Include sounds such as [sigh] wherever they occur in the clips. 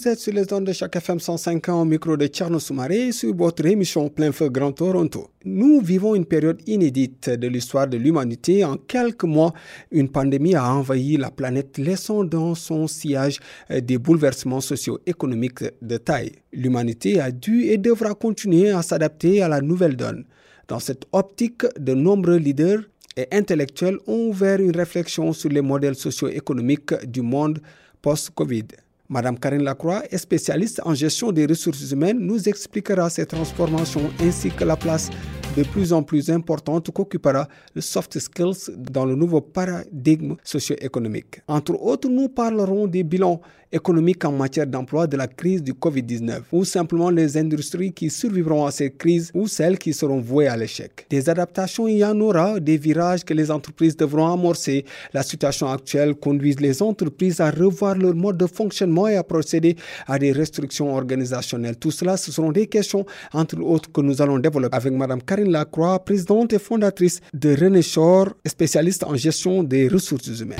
Vous êtes sur les ondes de chaque FM 105 ans au micro de Tcherno Soumaré sur votre émission Plein Feu Grand Toronto. Nous vivons une période inédite de l'histoire de l'humanité. En quelques mois, une pandémie a envahi la planète, laissant dans son sillage euh, des bouleversements socio-économiques de taille. L'humanité a dû et devra continuer à s'adapter à la nouvelle donne. Dans cette optique, de nombreux leaders et intellectuels ont ouvert une réflexion sur les modèles socio-économiques du monde post-Covid. Madame Karine Lacroix spécialiste en gestion des ressources humaines, nous expliquera ces transformations ainsi que la place de plus en plus importante qu'occupera le soft skills dans le nouveau paradigme socio-économique. Entre autres, nous parlerons des bilans économiques en matière d'emploi de la crise du Covid-19 ou simplement les industries qui survivront à cette crise ou celles qui seront vouées à l'échec. Des adaptations, il y en aura, des virages que les entreprises devront amorcer. La situation actuelle conduit les entreprises à revoir leur mode de fonctionnement et à procéder à des restrictions organisationnelles. Tout cela, ce seront des questions, entre autres, que nous allons développer avec Mme Karine Lacroix, présidente et fondatrice de René Shore, spécialiste en gestion des ressources humaines.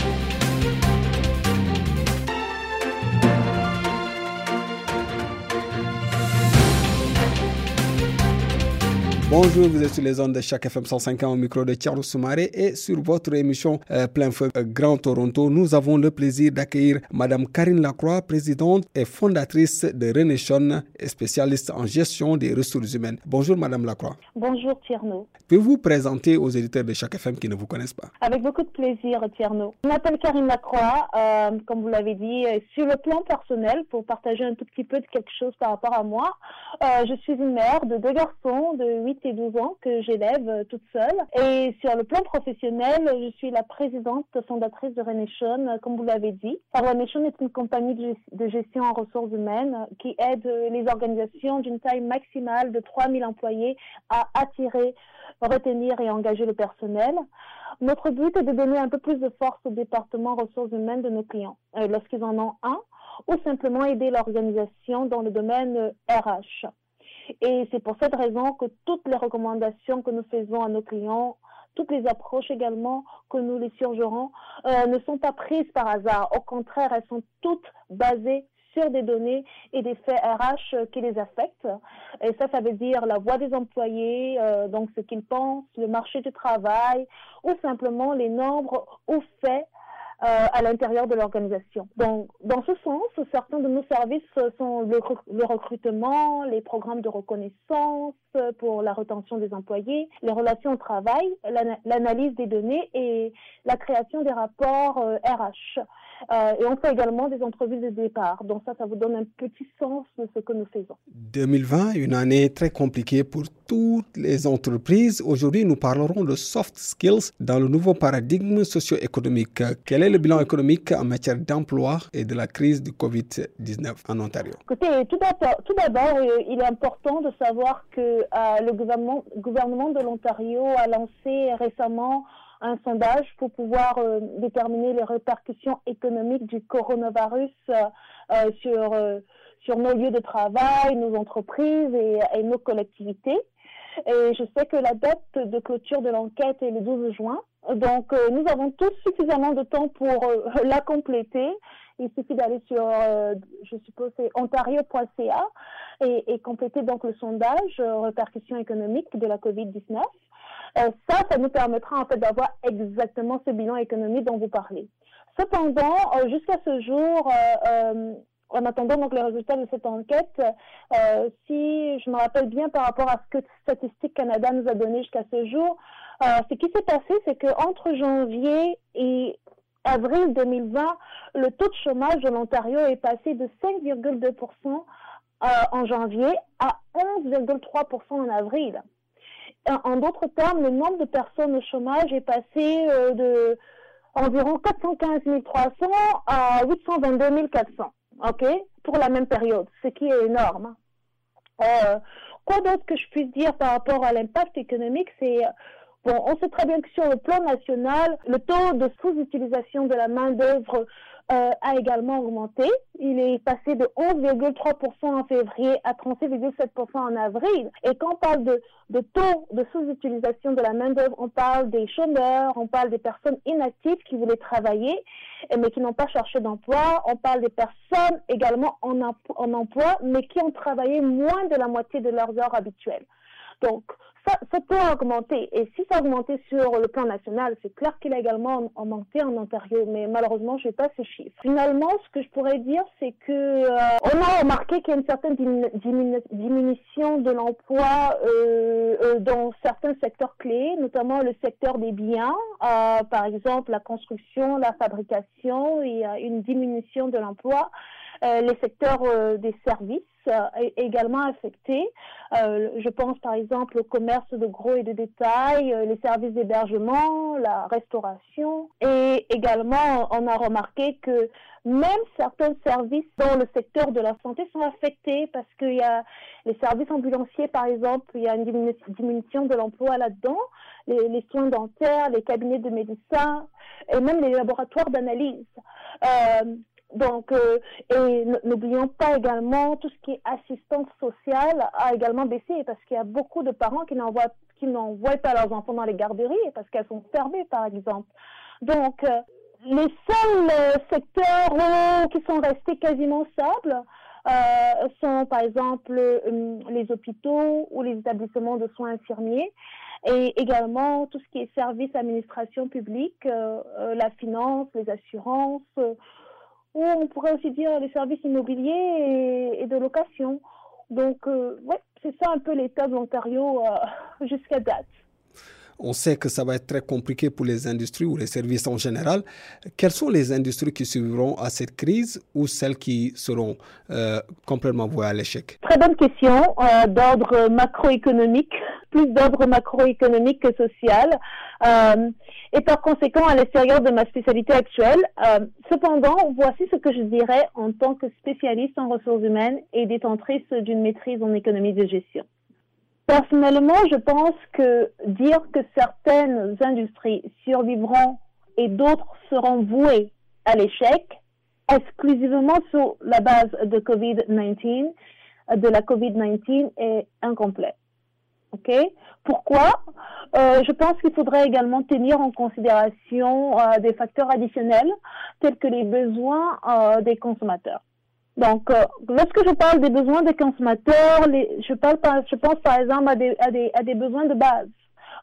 Bonjour, vous êtes sur les ondes de chaque FM 105 ans au micro de Charles Soumaré et sur votre émission euh, Plein Feu euh, Grand Toronto, nous avons le plaisir d'accueillir Madame Karine Lacroix, présidente et fondatrice de Renation, spécialiste en gestion des ressources humaines. Bonjour Madame Lacroix. Bonjour Tierno. Pouvez-vous vous présenter aux éditeurs de chaque FM qui ne vous connaissent pas? Avec beaucoup de plaisir Tierno. Je m'appelle Karine Lacroix, euh, comme vous l'avez dit, sur le plan personnel, pour partager un tout petit peu de quelque chose par rapport à moi, je suis une mère de deux garçons de 8 et 12 ans que j'élève euh, toute seule. Et sur le plan professionnel, je suis la présidente fondatrice de Renation, euh, comme vous l'avez dit. Renation est une compagnie de gestion en ressources humaines qui aide les organisations d'une taille maximale de 3000 employés à attirer, retenir et engager le personnel. Notre but est de donner un peu plus de force au département ressources humaines de nos clients euh, lorsqu'ils en ont un ou simplement aider l'organisation dans le domaine RH. Et c'est pour cette raison que toutes les recommandations que nous faisons à nos clients, toutes les approches également que nous les surgerons, euh, ne sont pas prises par hasard. Au contraire, elles sont toutes basées sur des données et des faits RH qui les affectent. Et ça, ça veut dire la voix des employés, euh, donc ce qu'ils pensent, le marché du travail, ou simplement les nombres ou faits à l'intérieur de l'organisation. Donc, dans ce sens, certains de nos services sont le, le, recrutement, les programmes de reconnaissance pour la rétention des employés, les relations au travail, l'analyse des données et la création des rapports RH. Euh, et on fait également des entrevues de départ. Donc ça, ça vous donne un petit sens de ce que nous faisons. 2020, une année très compliquée pour toutes les entreprises. Aujourd'hui, nous parlerons de soft skills dans le nouveau paradigme socio-économique. Quel est le bilan économique en matière d'emploi et de la crise du Covid-19 en Ontario? Écoutez, tout d'abord, euh, il est important de savoir que euh, le gouvernement, gouvernement de l'Ontario a lancé récemment un sondage pour pouvoir euh, déterminer les répercussions économiques du coronavirus euh, euh, sur, sur nos lieux de travail, nos entreprises et, et, nos collectivités. Et je sais que la date de clôture de l'enquête est le 12 juin. Donc, nous avons tous suffisamment de temps pour [laughs] la compléter. Il suffit d'aller sur, je suppose, c'est ontario.ca et, compléter donc le sondage répercussions économiques de la COVID-19. Euh, ça, ça nous permettra en fait d'avoir exactement ce bilan économique dont vous parlez. Cependant, euh, jusqu'à ce jour, euh, en attendant donc les résultats de cette enquête, si je me rappelle bien par rapport à ce que Statistique Canada nous a donné jusqu'à ce jour, ce qui s'est passé, c'est qu'entre janvier et avril 2020, le taux de chômage de l'Ontario est passé de 5,2% en janvier à 11,3% en avril. En d'autres termes, le nombre de personnes au chômage est passé euh, de environ 415 300 à 822 400, ok, pour la même période, ce qui est énorme. Euh, Quoi d'autre que je puisse dire par rapport à l'impact économique, c'est Bon, on sait très bien que sur le plan national, le taux de sous-utilisation de la main-d'œuvre euh, a également augmenté. Il est passé de 11,3% en février à 36,7% en avril. Et quand on parle de, de taux de sous-utilisation de la main-d'œuvre, on parle des chômeurs, on parle des personnes inactives qui voulaient travailler, mais qui n'ont pas cherché d'emploi. On parle des personnes également en, en emploi, mais qui ont travaillé moins de la moitié de leurs heures habituelles. Donc, ça, ça, peut augmenter. Et si ça a augmenté sur le plan national, c'est clair qu'il a également augmenté en Ontario, mais malheureusement, je n'ai pas ces chiffres. Finalement, ce que je pourrais dire, c'est que euh, on a remarqué qu'il y a une certaine diminution de l'emploi euh, euh, dans certains secteurs clés, notamment le secteur des biens, par exemple la construction, la fabrication, il y a une diminution de l'emploi. Euh, les secteurs euh, des services euh, également affectés. je pense par exemple au commerce de gros et de détail, les services d'hébergement, la restauration. Et également, on a remarqué que même certains services dans le secteur de la santé sont affectés parce qu'il y a les services ambulanciers, par exemple, il y a une diminution de l'emploi là-dedans, les, les, soins dentaires, les cabinets de médecins et même les laboratoires d'analyse. Euh, donc, euh, et n'oublions pas également tout ce qui est assistance sociale a également baissé parce qu'il y a beaucoup de parents qui n'envoient qui n'envoient pas leurs enfants dans les garderies parce qu'elles sont fermées, par exemple. Donc, euh, les seuls euh, secteurs qui sont restés quasiment stables sont, par exemple, les hôpitaux ou les établissements de soins infirmiers et également tout ce qui est services, administration publique, la finance, les assurances ou on pourrait aussi dire les services immobiliers et, de location. Donc, euh, ouais, c'est ça un peu l'état de l'Ontario euh, [laughs] jusqu'à date. On sait que ça va être très compliqué pour les industries ou les services en général. Quelles sont les industries qui survivront à cette crise ou celles qui seront euh, complètement vouées à l'échec? Très bonne question d'ordre macroéconomique, plus d'ordre macroéconomique que social. Euh, et par conséquent à l'extérieur de ma spécialité actuelle. Euh, cependant, voici ce que je dirais en tant que spécialiste en ressources humaines et détentrice d'une maîtrise en économie de gestion. Personnellement, je pense que dire que certaines industries survivront et d'autres seront vouées à l'échec exclusivement sur la base de COVID-19, de la COVID-19 est incomplet. Ok? Pourquoi? Euh, Je pense qu'il faudrait également tenir en considération euh, des facteurs additionnels tels que les besoins euh, des consommateurs. Donc, euh, lorsque je parle des besoins des consommateurs, je, parle par, je pense par exemple à des, besoins de base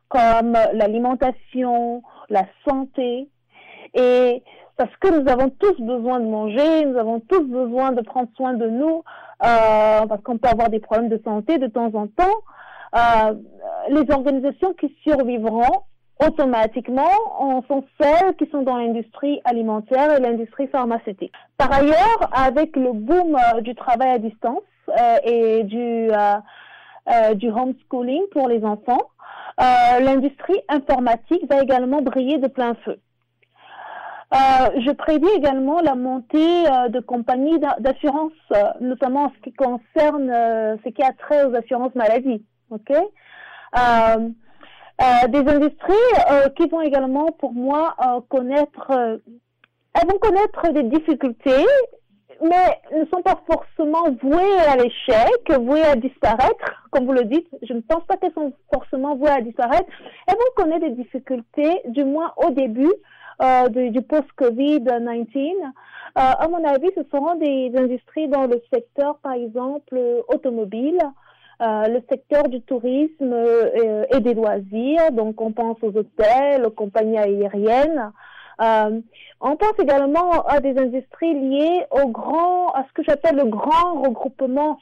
comme l'alimentation, la santé. Et parce que nous avons tous besoin de manger, nous avons tous besoin de prendre soin de nous, parce qu'on peut avoir des problèmes de santé de temps en temps. Euh, les organisations qui survivront automatiquement sont celles qui sont dans l'industrie alimentaire et l'industrie pharmaceutique. Par ailleurs, avec le boom euh, du travail à distance euh, et du, du homeschooling pour les enfants, l'industrie informatique va également briller de plein feu. je prédis également la montée de compagnies d'assurance, notamment en ce qui concerne ce qui a trait aux assurances maladie ok? Euh, euh, des industries euh, qui vont également, pour moi, connaître, elles vont connaître des difficultés, mais ne sont pas forcément vouées à l'échec, vouées à disparaître, comme vous le dites. Je ne pense pas qu'elles sont forcément vouées à disparaître. Elles vont connaître des difficultés, du moins au début du, du post-Covid-19. à mon avis, ce seront des industries dans le secteur, par exemple, automobile, euh, le secteur du tourisme euh, et des loisirs. Donc, on pense aux hôtels, aux compagnies aériennes. Euh, on pense également à des industries liées au grand, à ce que j'appelle le grand regroupement.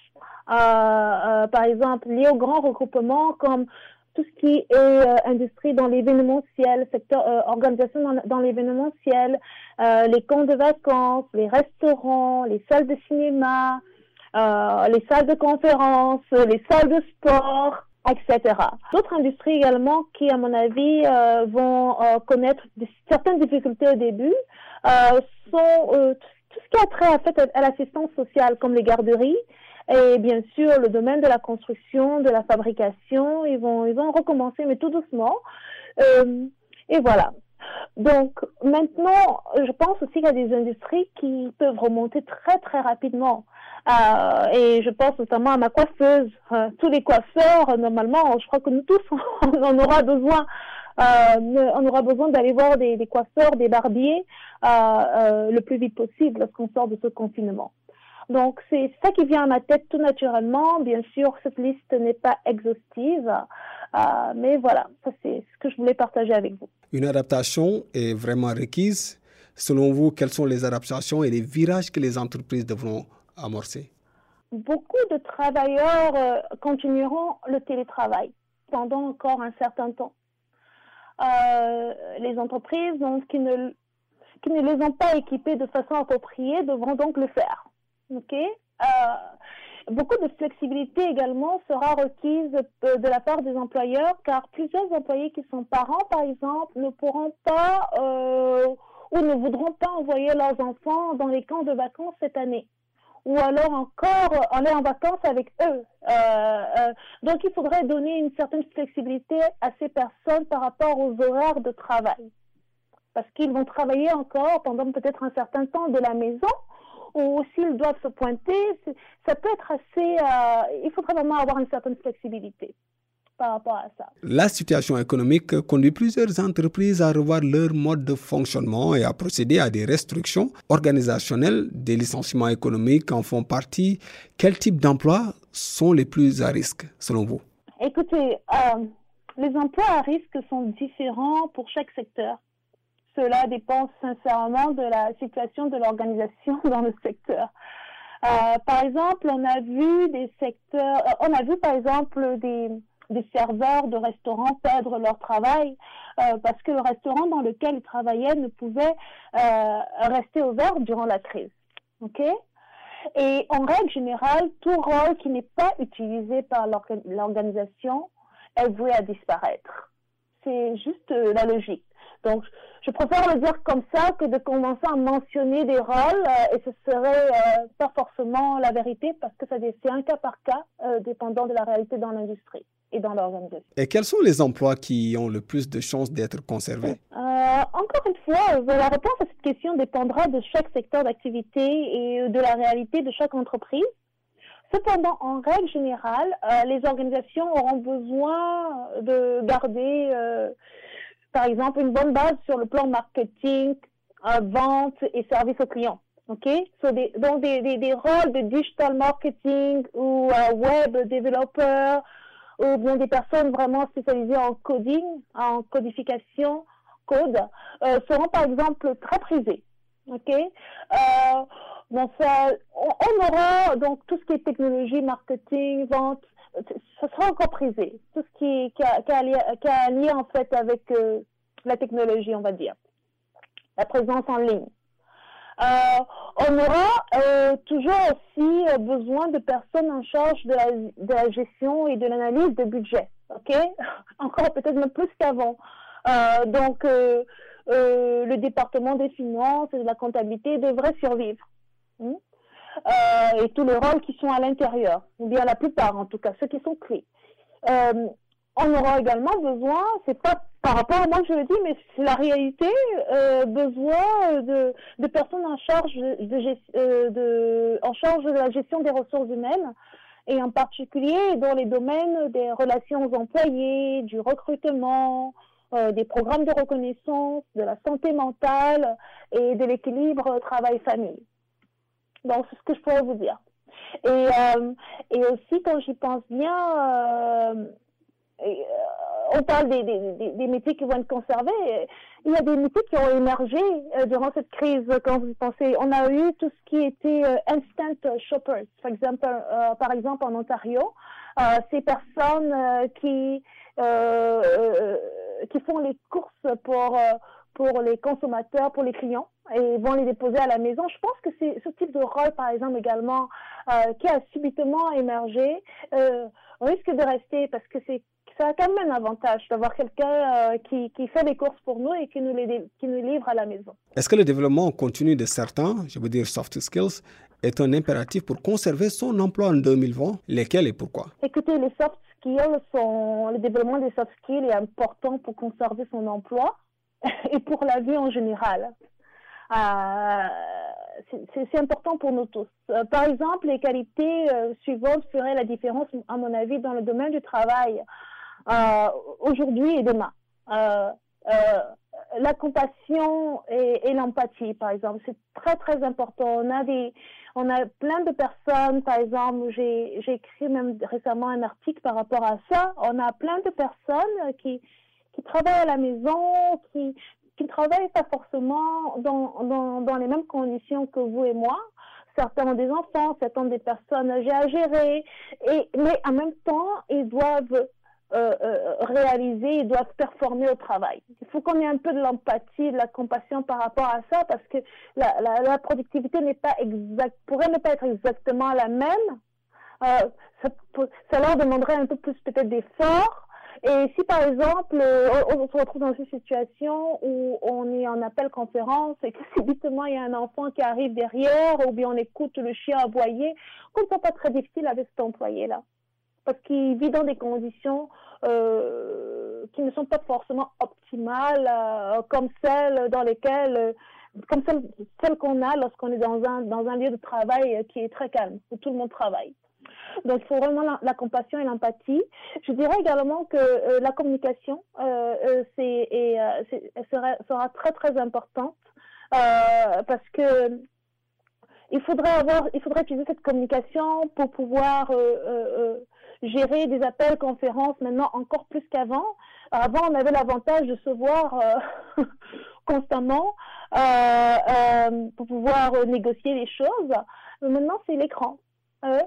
par exemple, liées au grand regroupement comme tout ce qui est industrie dans l'événementiel, secteur organisation dans, dans l'événementiel, les camps de vacances, les restaurants, les salles de cinéma, euh, les salles de conférence, les salles de sport, etc. D'autres industries également qui, à mon avis, euh, vont euh, connaître certaines difficultés au début sont tout ce qui a trait à, fait, à l'assistance sociale, comme les garderies, Et bien sûr, le domaine de la construction, de la fabrication, ils vont, ils vont recommencer, mais tout doucement. Euh, et voilà. Donc maintenant, je pense aussi qu'il y a des industries qui peuvent remonter très très rapidement. Euh, et je pense notamment à ma coiffeuse. Euh, tous les coiffeurs, normalement, je crois que nous tous, [laughs] on en aura besoin. Euh, on aura besoin d'aller voir des, coiffeurs, des barbiers le plus vite possible lorsqu'on sort de ce confinement. Donc c'est ça qui vient à ma tête tout naturellement. Bien sûr, cette liste n'est pas exhaustive, euh, mais voilà, ça c'est ce que je voulais partager avec vous. Une adaptation est vraiment requise. Selon vous, quelles sont les adaptations et les virages que les entreprises devront amorcer? Beaucoup de travailleurs euh, continueront le télétravail pendant encore un certain temps. Euh, les entreprises donc, qui, ne, qui ne les ont pas équipés de façon appropriée devront donc le faire. Ok? Euh, beaucoup de flexibilité également sera requise de la part des employeurs, car plusieurs employés qui sont parents, par exemple, ne pourront pas euh, ou ne voudront pas envoyer leurs enfants dans les camps de vacances cette année ou alors encore aller en vacances avec eux. Euh, euh, donc il faudrait donner une certaine flexibilité à ces personnes par rapport aux horaires de travail. Parce qu'ils vont travailler encore pendant peut-être un certain temps de la maison, ou s'ils doivent se pointer, ça peut être assez... Euh, il faudrait vraiment avoir une certaine flexibilité par rapport à ça. La situation économique conduit plusieurs entreprises à revoir leur mode de fonctionnement et à procéder à des restrictions organisationnelles. Des licenciements économiques en font partie. Quels types d'emplois sont les plus à risque selon vous? Écoutez, euh, les emplois à risque sont différents pour chaque secteur. Cela dépend sincèrement de la situation de l'organisation [laughs] dans le secteur. Euh, par exemple, on a vu des secteurs, euh, on a vu par exemple des, serveurs de restaurants perdre leur travail euh, parce que le restaurant dans lequel ils travaillaient ne pouvait rester ouvert durant la crise. OK? Et en règle générale, tout rôle qui n'est pas utilisé par l'organisation est voué à disparaître. C'est juste la logique. Donc, je préfère le dire comme ça que de commencer à mentionner des rôles et ce serait pas forcément la vérité parce que c'est un cas par cas dépendant de la réalité dans l'industrie et dans l'organisation. Et quels sont les emplois qui ont le plus de chances d'être conservés? Euh, Encore une fois, euh, la réponse à cette question dépendra de chaque secteur d'activité et de la réalité de chaque entreprise. Cependant, en règle générale, euh, les organisations auront besoin de garder, par exemple, une bonne base sur le plan marketing, vente et service aux clients. OK? des, donc, des, des, des, rôles de digital marketing ou web developer ou bien des personnes vraiment spécialisées en coding, en codification, code, euh, seront par exemple très prisées. Ok? Euh, bon, ça, on, aura donc tout ce qui est technologie, marketing, vente, ça sera encore prisé. Tout ce qui, qui, a, qui, a, en fait avec euh, la technologie, on va dire, la présence en ligne. Euh, on aura euh, toujours aussi besoin de personnes en charge de la, gestion et de l'analyse de budget. Ok, [laughs] encore peut-être même plus qu'avant. donc le département des finances et de la comptabilité devrait survivre. Hmm? et tous les rôles qui sont à l'intérieur, ou bien la plupart en tout cas, ceux qui sont clés on aura également besoin, c'est pas par rapport à moi que je le dis, mais c'est la réalité, euh, besoin de, de, personnes en charge de, euh, de, en charge de la gestion des ressources humaines et en particulier dans les domaines des relations aux employés, du recrutement, euh, des programmes de reconnaissance, de la santé mentale et de l'équilibre travail-famille. Donc, c'est ce que je pourrais vous dire. Et, euh, et aussi, quand j'y pense bien, euh, euh, on parle des, des, des, métiers qui vont être conservés. Il y a des métiers qui ont émergé euh, durant cette crise. Quand vous pensez, on a eu tout ce qui était euh, instant shoppers, par exemple, par exemple en Ontario, ces personnes qui qui font les courses pour pour les consommateurs, pour les clients, et vont les déposer à la maison. Je pense que c'est ce type de rôle, par exemple, également, qui a subitement émergé, risque de rester parce que c'est ça a quand même un avantage d'avoir quelqu'un euh, qui, qui, fait les courses pour nous et qui nous, les, qui nous livre à la maison. Est-ce que le développement continu de certains, je veux dire soft skills, est un impératif pour conserver son emploi en 2020 Lesquels et pourquoi? Écoutez, les soft skills sont, le développement des soft skills est important pour conserver son emploi [laughs] et pour la vie en général. Euh, c'est important pour nous tous. Euh, par exemple, les qualités euh, suivantes feraient la différence, à mon avis, dans le domaine du travail aujourd'hui et demain. la compassion et, l'empathie, par exemple, c'est très très important. On a des, on a plein de personnes, par exemple, j'ai écrit même récemment un article par rapport à ça. On a plein de personnes qui qui travaillent à la maison, qui qui travaillent pas forcément dans, dans, dans, les mêmes conditions que vous et moi. Certains ont des enfants, certains ont des personnes âgées à gérer, et, mais en même temps, ils doivent euh, euh, réaliser, ils doivent performer au travail. Il faut qu'on ait un peu de l'empathie, de la compassion par rapport à ça, parce que la, la, la productivité n'est pas exact, pourrait ne pas être exactement la même. Euh, ça, ça leur demanderait un peu plus peut-être d'efforts, et si par exemple, euh, on, se retrouve dans une situation où on est en appel conférence et que [laughs] subitement il y a un enfant qui arrive derrière ou bien on écoute le chien aboyer, on ne pas très difficile avec cet employé-là. Parce qu'il vit dans des conditions euh, qui ne sont pas forcément optimales, euh, comme celles dans lesquelles, comme celles, celles qu'on a lorsqu'on est dans un, dans un lieu de travail qui est très calme, où tout le monde travaille. Donc, il faut vraiment la, compassion et l'empathie. Je dirais également que euh, la communication euh, euh c'est, et, euh, sera, sera, très, très importante parce que il faudrait avoir, il faudrait utiliser cette communication pour pouvoir gérer des appels, conférences, maintenant encore plus qu'avant. Avant, on avait l'avantage de se voir [laughs] constamment pour pouvoir négocier les choses. Mais maintenant, c'est l'écran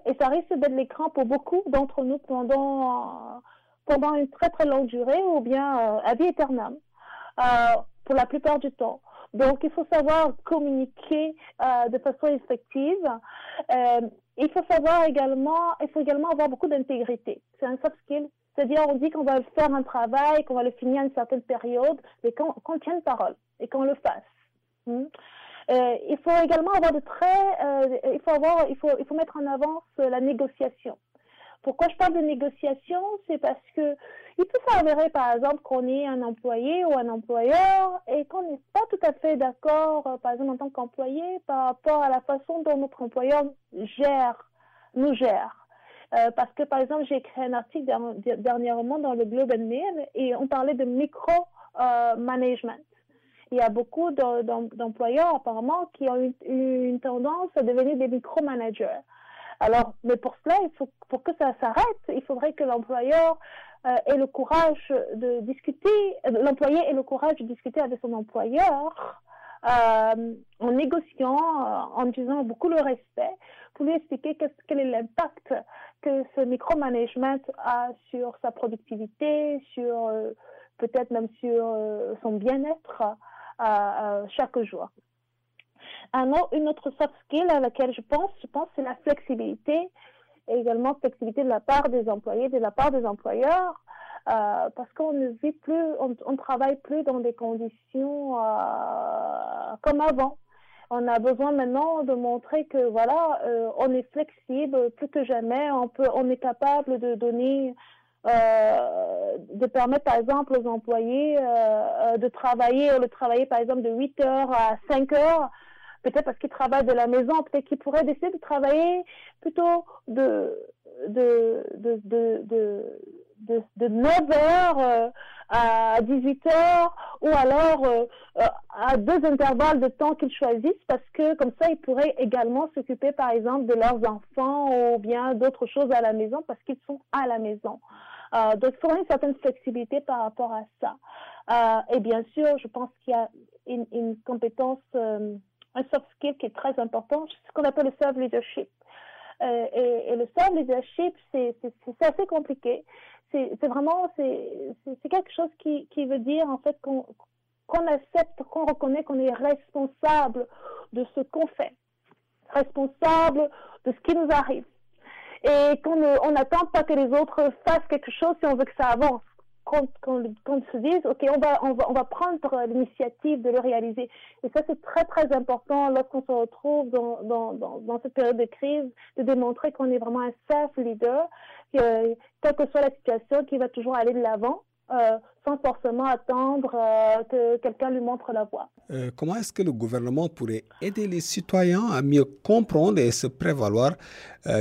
et ça risque d'être l'écran pour beaucoup d'entre nous pendant, pendant une très très longue durée ou bien euh, à vie éternelle, euh, pour la plupart du temps. Donc, il faut savoir communiquer euh, de façon effective. il faut savoir également, il faut également avoir beaucoup d'intégrité. C'est un soft skill. C'est-à-dire, on dit qu'on va faire un travail, qu'on va le finir à une certaine période, mais qu'on tienne parole et qu'on le fasse. Hmm? Euh, il faut également avoir de très, euh, il faut avoir, il faut, il faut mettre en avance la négociation. Pourquoi je parle de négociation? C'est parce que il peut s'avérer, par exemple, qu'on est un employé ou un employeur et qu'on n'est pas tout à fait d'accord, euh, par exemple, en tant qu'employé, par rapport à la façon dont notre employeur gère, nous gère. Euh, parce que, par exemple, j'ai écrit un article dernièrement dans le Globe and Mail et on parlait de micro-management il y a beaucoup d'employeurs apparemment qui ont une, une, tendance à devenir des micromanagers. Alors, mais pour cela, il faut, pour que ça s'arrête, il faudrait que l'employeur euh, ait le courage de discuter, euh, l'employé ait le courage de discuter avec son employeur euh, en négociant, en disant beaucoup le respect, pour lui expliquer quel est l'impact que ce micromanagement a sur sa productivité, sur peut-être même sur son bien-être chaque jour. Un une autre soft skill à laquelle je pense, je pense, c'est la flexibilité également flexibilité de la part des employés, de la part des employeurs, euh, parce qu'on ne vit plus, on, on travaille plus dans des conditions euh, comme avant. On a besoin maintenant de montrer que voilà, euh, on est flexible plus que jamais. On est capable de donner euh, de permettre par exemple aux employés euh, euh, de travailler, de travailler par exemple de 8 heures à 5 heures, peut-être parce qu'ils travaillent de la maison, peut-être qu'ils pourraient décider de travailler plutôt de, de, de, de, de, de 9 heures à 18 heures ou alors à deux intervalles de temps qu'ils choisissent parce que comme ça ils pourraient également s'occuper par exemple de leurs enfants ou bien d'autres choses à la maison parce qu'ils sont à la maison. Euh, donc, il une certaine flexibilité par rapport à ça. Euh, et bien sûr, je pense qu'il y a une, une compétence, euh, un soft skill qui est très important, ce qu'on appelle le serve leadership. Euh, et, et, le serve leadership, c'est assez compliqué. C'est vraiment, quelque chose qui, veut dire en fait qu'on qu'on accepte, qu'on reconnaît qu'on est responsable de ce qu'on fait, responsable de ce qui nous arrive et qu'on n'attend pas que les autres fassent quelque chose si on veut que ça avance. Qu'on se dise, OK, on va, on va, on va prendre l'initiative de le réaliser. Et ça, c'est très, très important lorsqu'on se retrouve dans, dans, dans, dans, cette période de crise, de démontrer qu'on est vraiment un self-leader, que, quelle que soit la situation, qui va toujours aller de l'avant. Euh, sans forcément attendre euh, que quelqu'un lui montre la voie. Euh, comment est-ce que le gouvernement pourrait aider les citoyens à mieux comprendre et se prévaloir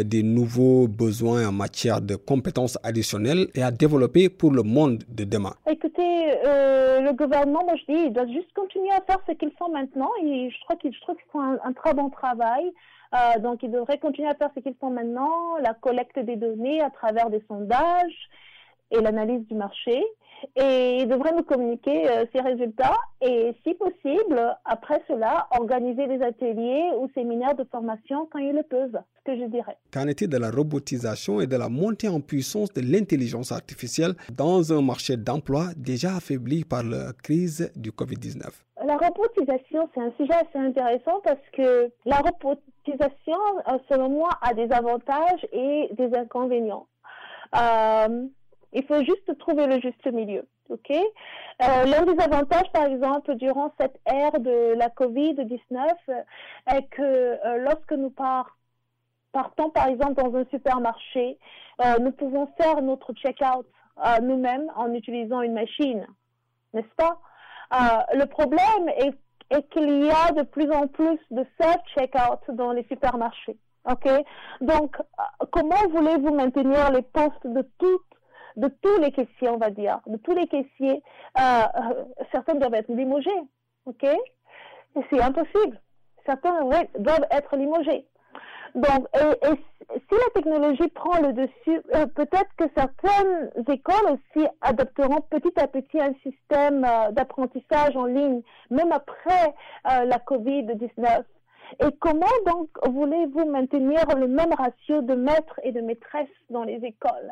des nouveaux besoins en matière de compétences additionnelles et à développer pour le monde de demain? Écoutez, le gouvernement, moi je dis, il doit juste continuer à faire ce qu'ils font maintenant. Et je, crois qu'ils, qu'ils font un, un, très bon travail. donc, ils devraient continuer à faire ce qu'ils font maintenant, la collecte des données à travers des sondages et l'analyse du marché et ils devraient nous communiquer euh, ces résultats et, si possible, après cela, organiser des ateliers ou séminaires de formation quand ils le peuvent, ce que je dirais. Qu'en est-il de la robotisation et de la montée en puissance de l'intelligence artificielle dans un marché d'emploi déjà affaibli par la crise du Covid-19? La robotisation, c'est un sujet assez intéressant parce que la robotisation, euh, selon moi, a des avantages et des inconvénients. Euh, il faut juste trouver le juste milieu. OK? Euh, L'un des avantages, par exemple, durant cette ère de la COVID-19, est que euh, lorsque nous partons, par exemple, dans un supermarché, euh, nous pouvons faire notre check-out nous-mêmes en utilisant une machine, n'est-ce pas? Le problème est, qu'il y a de plus en plus de self-check-out dans les supermarchés. Donc, comment voulez-vous maintenir les postes de toutes de tous les caissiers, on va dire, de tous les caissiers, euh, euh, certains doivent être limogés, ok? Et c'est impossible. Certains doivent être limogés. Donc, et, si la technologie prend le dessus, euh, peut-être que certaines écoles aussi adopteront petit à petit un système d'apprentissage en ligne, même après la COVID-19. Et comment donc voulez-vous maintenir le même ratio de maîtres et de maîtresses dans les écoles?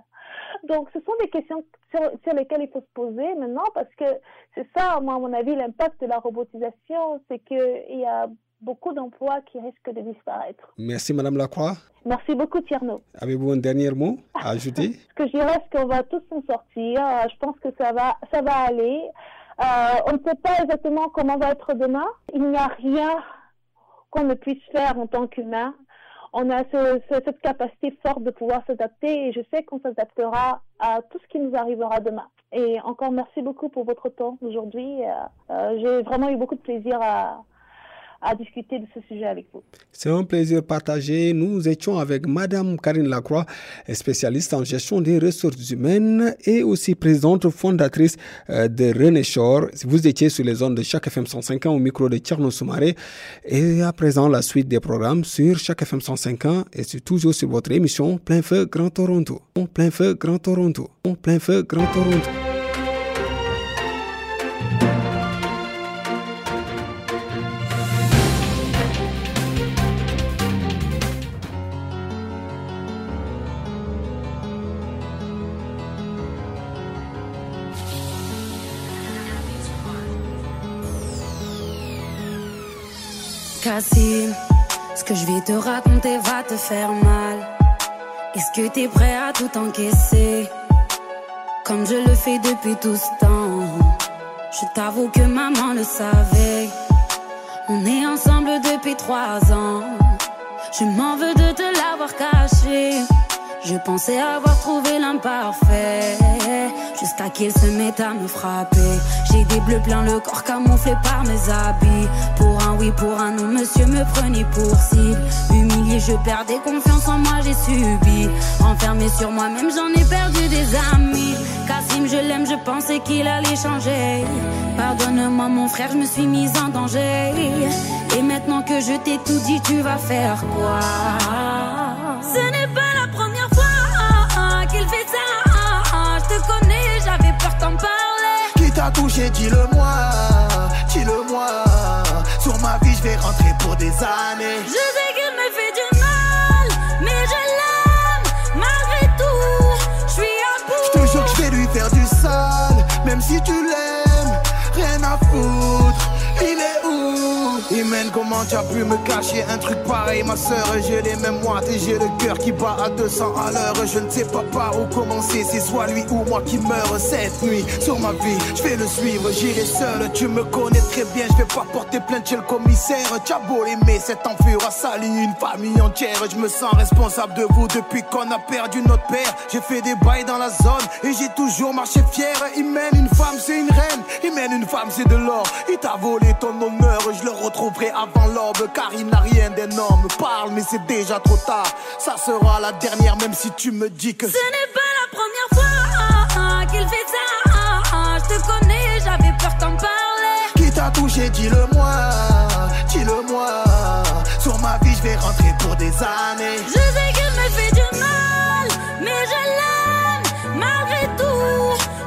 Donc, ce sont des questions sur, lesquelles il faut se poser maintenant parce que c'est ça, moi, à mon avis, l'impact de la robotisation, c'est qu'il y a beaucoup d'emplois qui risquent de disparaître. Merci, Madame Lacroix. Merci beaucoup, Tierno. Avez-vous un dernier mot à ajouter? [laughs] Ce que je dirais, c'est qu'on va tous s'en sortir. Je pense que ça va, ça va aller. Euh, on ne sait pas exactement comment va être demain. Il n'y a rien qu'on ne puisse faire en tant qu'humain. On a cette capacité forte de pouvoir s'adapter et je sais qu'on s'adaptera à tout ce qui nous arrivera demain. Et encore merci beaucoup pour votre temps aujourd'hui. Euh, euh, j'ai vraiment eu beaucoup de plaisir à, à discuter de ce sujet avec vous. C'est un plaisir partagé. Nous étions avec Madame Karine Lacroix, spécialiste en gestion des ressources humaines et aussi présidente fondatrice euh, de René Shore. Vous étiez sur les zones de chaque FM 105 au micro de Tierno Soumaré. Et à présent, la suite des programmes sur chaque FM 105 et c'est toujours sur votre émission Plein Feu Grand Toronto. Plein Feu Grand Toronto. Plein Feu Grand Toronto. Ce que je vais te raconter va te faire mal. Est-ce que t'es prêt à tout encaisser? Comme je le fais depuis tout ce temps. Je t'avoue que maman le savait. On est ensemble depuis trois ans. Je m'en veux de te l'avoir caché. Je pensais avoir trouvé l'imparfait. Jusqu'à qu'il se mette à me frapper. J'ai des bleus plein le corps camouflé par mes habits. Pour un oui, pour un non, monsieur me prenait pour cible. Humilié, je perdais confiance en moi, j'ai subi. Enfermé sur moi-même, j'en ai perdu des amis. Cassim, je l'aime, je pensais qu'il allait changer. Pardonne-moi mon frère, je me suis mise en danger. Et maintenant que je t'ai tout dit, tu vas faire quoi? Parler. Qui t'a touché, dis-le-moi, dis-le-moi. Sur ma vie, je vais rentrer pour des années. Je sais Imen, comment tu as pu me cacher un truc pareil, ma soeur J'ai les mêmes moites et j'ai le cœur qui bat à 200 à l'heure. Je ne sais pas par où commencer, c'est soit lui ou moi qui meurt cette nuit. Sur ma vie, je vais le suivre, j'irai seul. Tu me connais très bien, je vais pas porter plainte chez le commissaire. Tu as beau l'aimer, cet enfure a sali une famille entière. Je me sens responsable de vous depuis qu'on a perdu notre père. J'ai fait des bails dans la zone et j'ai toujours marché fier. Il mène une femme, c'est une reine. Il mène une femme, c'est de l'or. Il t'a volé ton honneur, je le retrouverai avant l'aube. Car il n'a rien d'énorme. Parle, mais c'est déjà trop tard. Ça sera la dernière, même si tu me dis que. Ce n'est pas la première fois qu'il fait ça. Je te connais, j'avais peur d'en parler. Qui t'a touché, dis-le-moi. Dis-le-moi. Sur ma vie, je vais rentrer pour des années. Je sais qu'il me fait du mal, mais je l'aime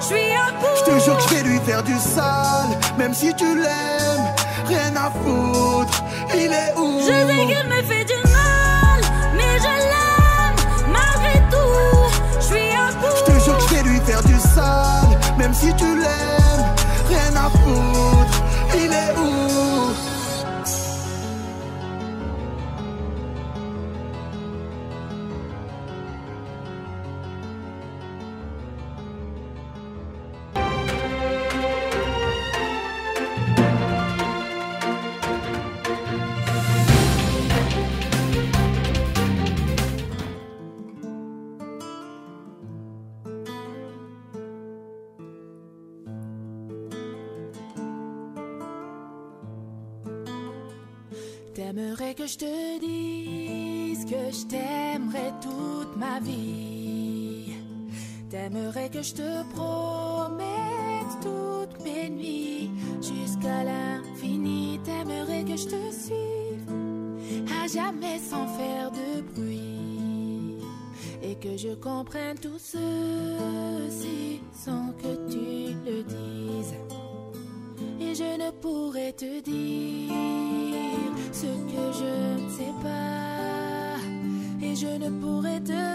suis à bout. Je te jure que je vais lui faire du sale, même si tu l'aimes. Rien à foutre, il est où? Je sais qu'il me fait du mal, mais je l'aime malgré tout. Je suis à bout. Je te jure que je vais lui faire du sale, même si vie. T'aimerais que je te promette toutes mes nuits jusqu'à l'infini. T'aimerais que je te suive à jamais sans faire de bruit. Et que je comprenne tout ceci sans que tu le dises. Et je ne pourrais te dire ce que je ne sais pas. Et je ne pourrais te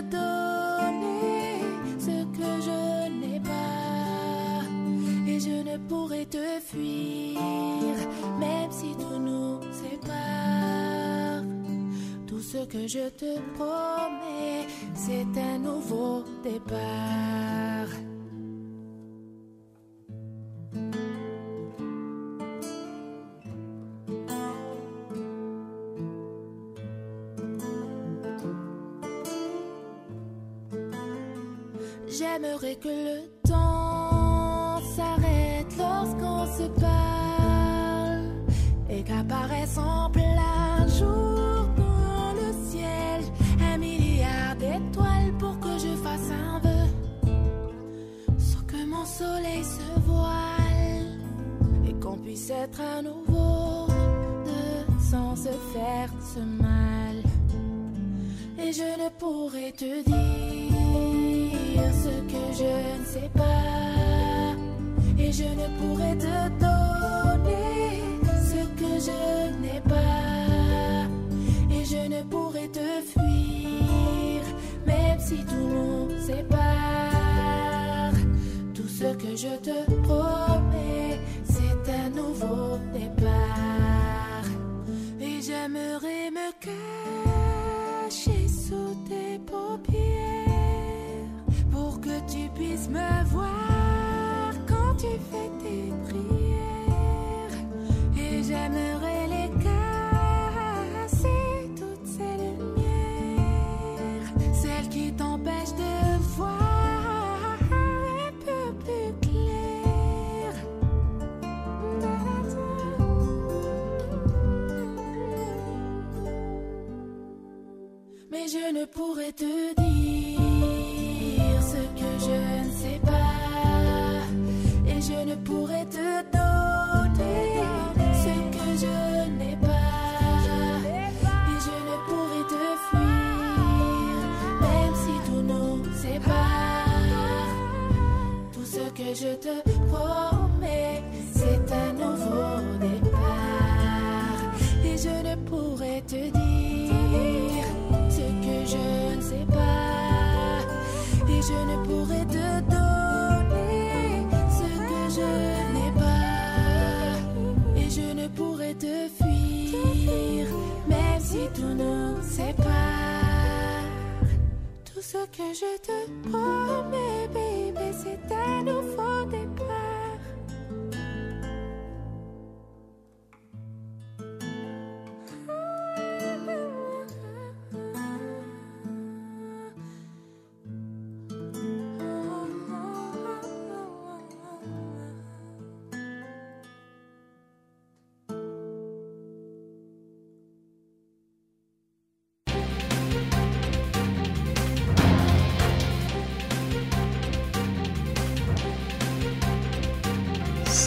que je te promets, c'est un nouveau départ. J'aimerais que le être à nouveau sans se faire ce mal. Et je ne pourrais te dire ce que je ne sais pas. Et je ne pourrais te donner ce que je n'ai pas. Et je ne pourrais te fuir, même si tout nous sépare. Tout ce que je te promets, nouveau départ. Et j'aimerais me cacher sous tes paupières pour que tu puisses me voir quand tu fais tes prières. Et j'aimerais pourrais te fuir, même si tout nous sépare. Tout ce que je te promets, bébé, c'est à nous fonder.